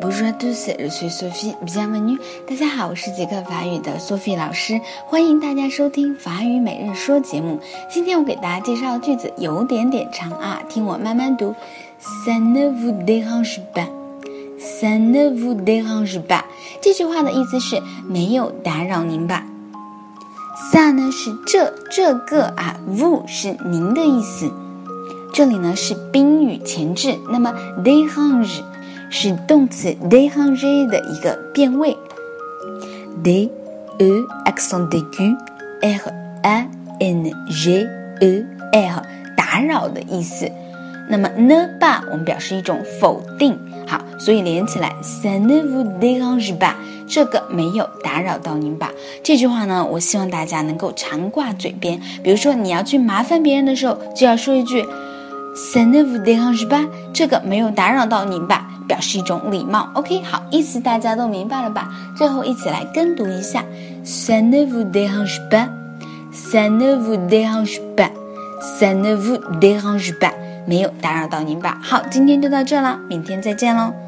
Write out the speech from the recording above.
tous, je suis Sophie, bienvenue. 大家好，我是杰克法语的 Sophie 老师，欢迎大家收听法语每日说节目。今天我给大家介绍的句子有点点长啊，听我慢慢读。Ça ne vous dérange pas, ça ne vous dérange pas。这句话的意思是没有打扰您吧？Ça 呢是这这个啊，vous 是您的意思。这里呢是宾语前置，那么 dérange 是动词 déranger 的一个变位，d e accent aigu r a n g e r 打扰的意思。那么 ne pas 我们表示一种否定，好，所以连起来 ça ne vous dérange pas 这个没有打扰到您吧？这句话呢，我希望大家能够常挂嘴边。比如说你要去麻烦别人的时候，就要说一句 ça ne vous dérange pas 这个没有打扰到您吧？表示一种礼貌。OK，好，意思大家都明白了吧？最后一起来跟读一下：ça ne vous dérange pas，ça ne vous dérange pas，ça ne vous dérange pas。没有打扰到您吧？好，今天就到这了，明天再见喽。